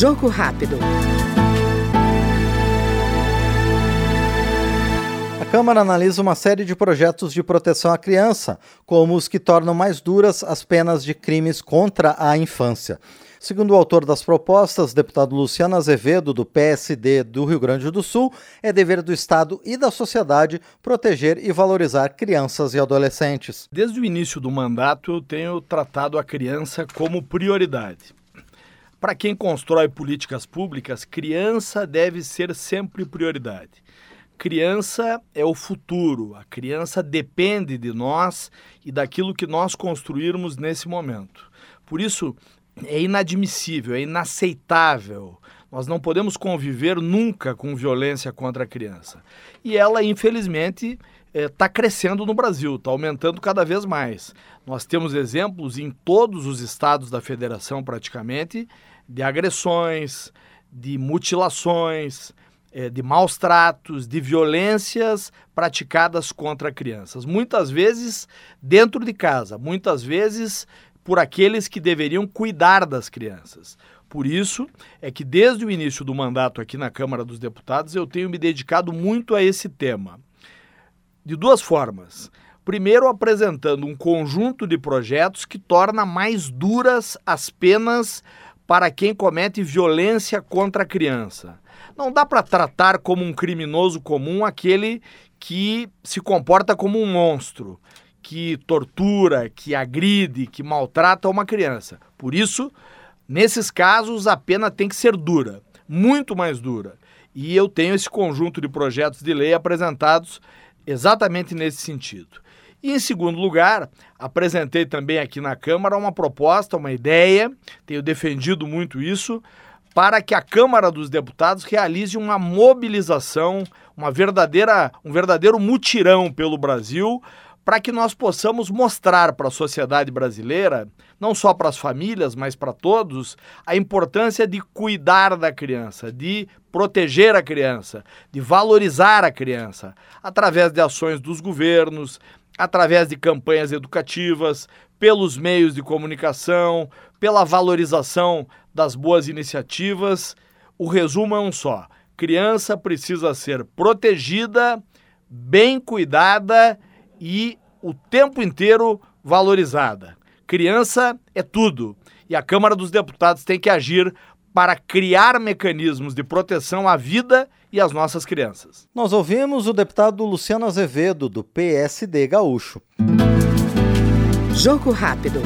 Jogo rápido. A Câmara analisa uma série de projetos de proteção à criança, como os que tornam mais duras as penas de crimes contra a infância. Segundo o autor das propostas, deputado Luciano Azevedo, do PSD do Rio Grande do Sul, é dever do Estado e da sociedade proteger e valorizar crianças e adolescentes. Desde o início do mandato, eu tenho tratado a criança como prioridade. Para quem constrói políticas públicas, criança deve ser sempre prioridade. Criança é o futuro, a criança depende de nós e daquilo que nós construirmos nesse momento. Por isso, é inadmissível, é inaceitável. Nós não podemos conviver nunca com violência contra a criança. E ela, infelizmente, está eh, crescendo no Brasil, está aumentando cada vez mais. Nós temos exemplos em todos os estados da federação, praticamente, de agressões, de mutilações, eh, de maus tratos, de violências praticadas contra crianças. Muitas vezes dentro de casa, muitas vezes por aqueles que deveriam cuidar das crianças. Por isso é que desde o início do mandato aqui na Câmara dos Deputados eu tenho me dedicado muito a esse tema. De duas formas. Primeiro, apresentando um conjunto de projetos que torna mais duras as penas para quem comete violência contra a criança. Não dá para tratar como um criminoso comum aquele que se comporta como um monstro, que tortura, que agride, que maltrata uma criança. Por isso, nesses casos, a pena tem que ser dura, muito mais dura. E eu tenho esse conjunto de projetos de lei apresentados exatamente nesse sentido. E, em segundo lugar, apresentei também aqui na Câmara uma proposta, uma ideia, tenho defendido muito isso, para que a Câmara dos Deputados realize uma mobilização, uma verdadeira, um verdadeiro mutirão pelo Brasil para que nós possamos mostrar para a sociedade brasileira, não só para as famílias, mas para todos, a importância de cuidar da criança, de proteger a criança, de valorizar a criança, através de ações dos governos, através de campanhas educativas, pelos meios de comunicação, pela valorização das boas iniciativas. O resumo é um só: criança precisa ser protegida, bem cuidada e o tempo inteiro valorizada. Criança é tudo e a Câmara dos Deputados tem que agir para criar mecanismos de proteção à vida e às nossas crianças. Nós ouvimos o deputado Luciano Azevedo, do PSD Gaúcho. Jogo rápido.